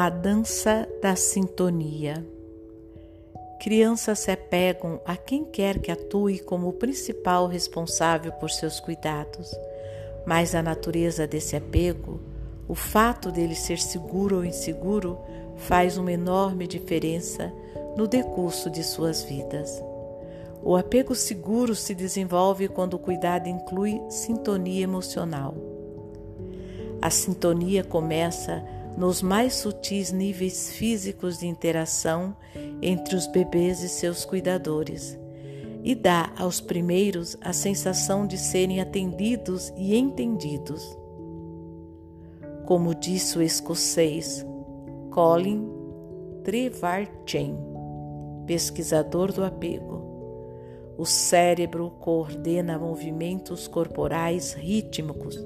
A dança da sintonia. Crianças se apegam a quem quer que atue como o principal responsável por seus cuidados, mas a natureza desse apego, o fato dele ser seguro ou inseguro, faz uma enorme diferença no decurso de suas vidas. O apego seguro se desenvolve quando o cuidado inclui sintonia emocional. A sintonia começa nos mais sutis níveis físicos de interação entre os bebês e seus cuidadores, e dá aos primeiros a sensação de serem atendidos e entendidos. Como disse o escocês Colin Trevarchem, pesquisador do apego, o cérebro coordena movimentos corporais rítmicos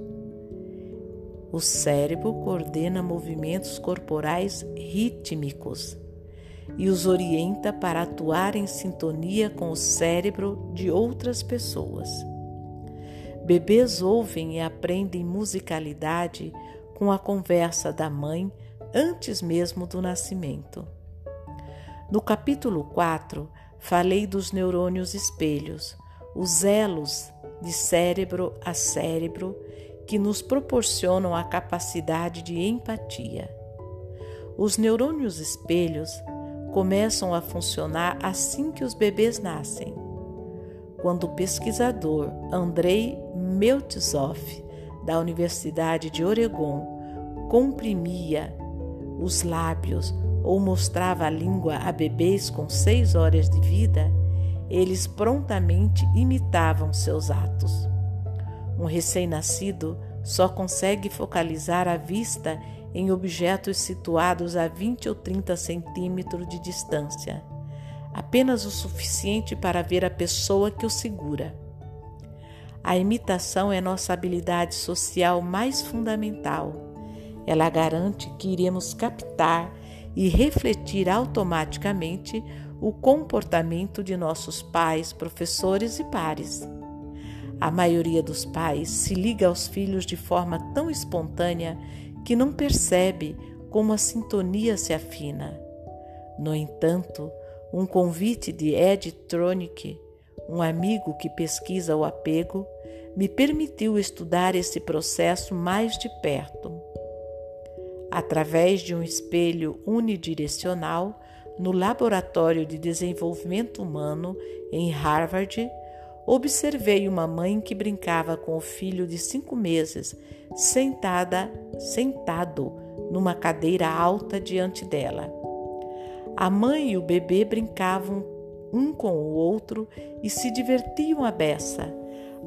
o cérebro coordena movimentos corporais rítmicos e os orienta para atuar em sintonia com o cérebro de outras pessoas. Bebês ouvem e aprendem musicalidade com a conversa da mãe antes mesmo do nascimento. No capítulo 4, falei dos neurônios espelhos, os elos de cérebro a cérebro que nos proporcionam a capacidade de empatia. Os neurônios espelhos começam a funcionar assim que os bebês nascem. Quando o pesquisador Andrei Meltzoff, da Universidade de Oregon, comprimia os lábios ou mostrava a língua a bebês com seis horas de vida, eles prontamente imitavam seus atos. Um recém-nascido só consegue focalizar a vista em objetos situados a 20 ou 30 centímetros de distância, apenas o suficiente para ver a pessoa que o segura. A imitação é nossa habilidade social mais fundamental. Ela garante que iremos captar e refletir automaticamente o comportamento de nossos pais, professores e pares. A maioria dos pais se liga aos filhos de forma tão espontânea que não percebe como a sintonia se afina. No entanto, um convite de Ed Tronick, um amigo que pesquisa o apego, me permitiu estudar esse processo mais de perto. Através de um espelho unidirecional no Laboratório de Desenvolvimento Humano em Harvard, observei uma mãe que brincava com o filho de cinco meses, sentada, sentado numa cadeira alta diante dela. A mãe e o bebê brincavam um com o outro e se divertiam à beça,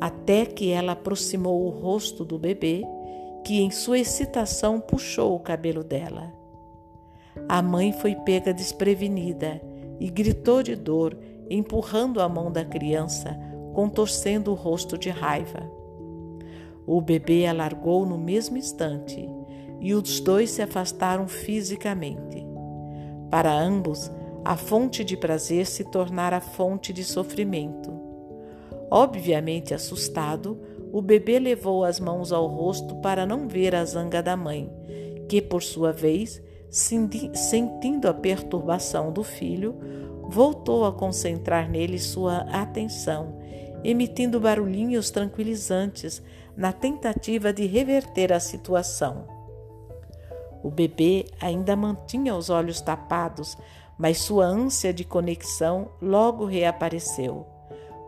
até que ela aproximou o rosto do bebê, que em sua excitação puxou o cabelo dela. A mãe foi pega desprevenida e gritou de dor, empurrando a mão da criança, contorcendo o rosto de raiva. O bebê a largou no mesmo instante e os dois se afastaram fisicamente. Para ambos, a fonte de prazer se tornara fonte de sofrimento. Obviamente assustado, o bebê levou as mãos ao rosto para não ver a zanga da mãe, que, por sua vez, sentindo a perturbação do filho, voltou a concentrar nele sua atenção emitindo barulhinhos tranquilizantes na tentativa de reverter a situação. O bebê ainda mantinha os olhos tapados, mas sua ânsia de conexão logo reapareceu.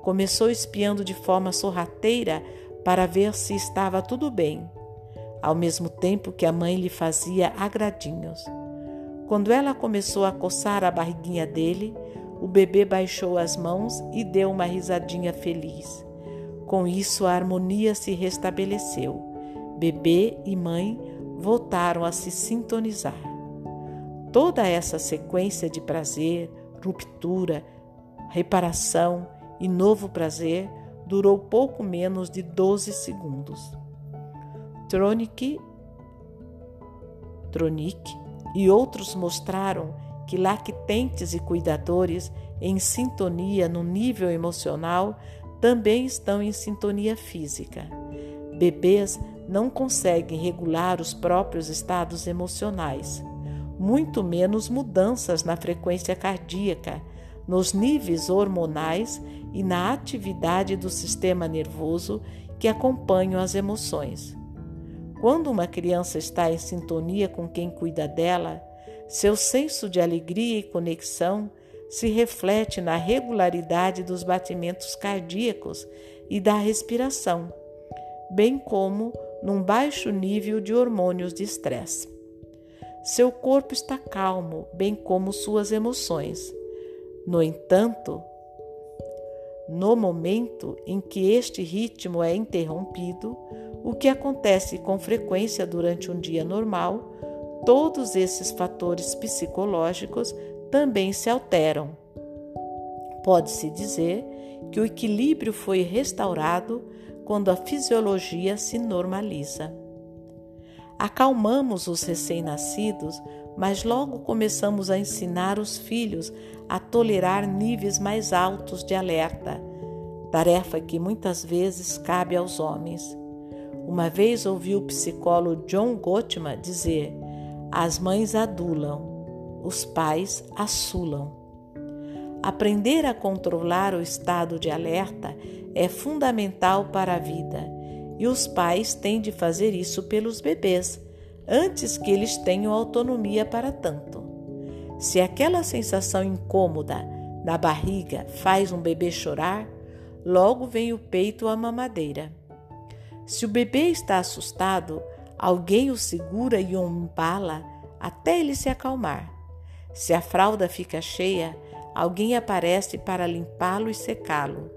Começou espiando de forma sorrateira para ver se estava tudo bem, ao mesmo tempo que a mãe lhe fazia agradinhos. Quando ela começou a coçar a barriguinha dele, o bebê baixou as mãos e deu uma risadinha feliz. Com isso, a harmonia se restabeleceu. Bebê e mãe voltaram a se sintonizar. Toda essa sequência de prazer, ruptura, reparação e novo prazer durou pouco menos de 12 segundos. Tronic, Tronic e outros mostraram que lactentes e cuidadores em sintonia no nível emocional também estão em sintonia física. Bebês não conseguem regular os próprios estados emocionais. muito menos mudanças na frequência cardíaca, nos níveis hormonais e na atividade do sistema nervoso que acompanham as emoções. Quando uma criança está em sintonia com quem cuida dela, seu senso de alegria e conexão se reflete na regularidade dos batimentos cardíacos e da respiração, bem como num baixo nível de hormônios de estresse. Seu corpo está calmo, bem como suas emoções. No entanto, no momento em que este ritmo é interrompido, o que acontece com frequência durante um dia normal, todos esses fatores psicológicos também se alteram. Pode-se dizer que o equilíbrio foi restaurado quando a fisiologia se normaliza. Acalmamos os recém-nascidos, mas logo começamos a ensinar os filhos a tolerar níveis mais altos de alerta, tarefa que muitas vezes cabe aos homens. Uma vez ouvi o psicólogo John Gottman dizer: as mães adulam, os pais assulam. Aprender a controlar o estado de alerta é fundamental para a vida e os pais têm de fazer isso pelos bebês, antes que eles tenham autonomia para tanto. Se aquela sensação incômoda na barriga faz um bebê chorar, logo vem o peito à mamadeira. Se o bebê está assustado, alguém o segura e o embala até ele se acalmar. Se a fralda fica cheia, alguém aparece para limpá-lo e secá-lo.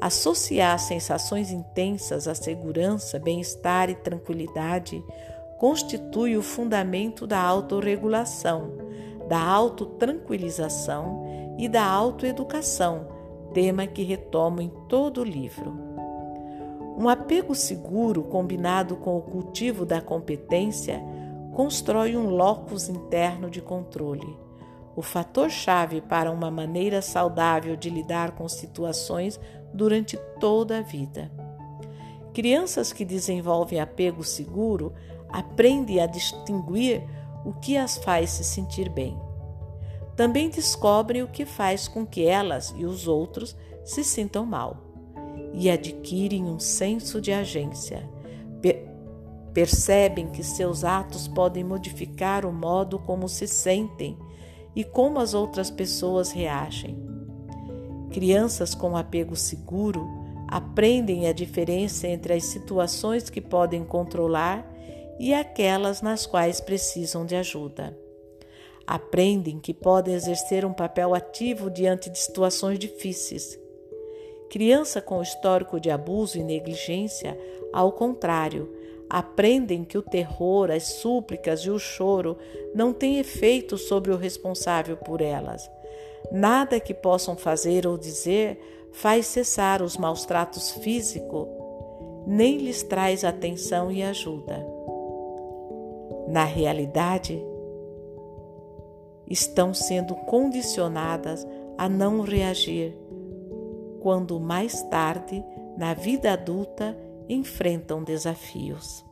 Associar sensações intensas à segurança, bem-estar e tranquilidade constitui o fundamento da autorregulação, da autotranquilização e da autoeducação, tema que retomo em todo o livro. Um apego seguro combinado com o cultivo da competência constrói um locus interno de controle o fator-chave para uma maneira saudável de lidar com situações durante toda a vida. Crianças que desenvolvem apego seguro aprendem a distinguir o que as faz se sentir bem. Também descobrem o que faz com que elas e os outros se sintam mal e adquirem um senso de agência. percebem que seus atos podem modificar o modo como se sentem e como as outras pessoas reagem. Crianças com apego seguro aprendem a diferença entre as situações que podem controlar e aquelas nas quais precisam de ajuda. Aprendem que podem exercer um papel ativo diante de situações difíceis. Criança com histórico de abuso e negligência, ao contrário, aprendem que o terror, as súplicas e o choro não têm efeito sobre o responsável por elas. Nada que possam fazer ou dizer faz cessar os maus tratos físicos, nem lhes traz atenção e ajuda. Na realidade, estão sendo condicionadas a não reagir, quando mais tarde, na vida adulta, enfrentam desafios.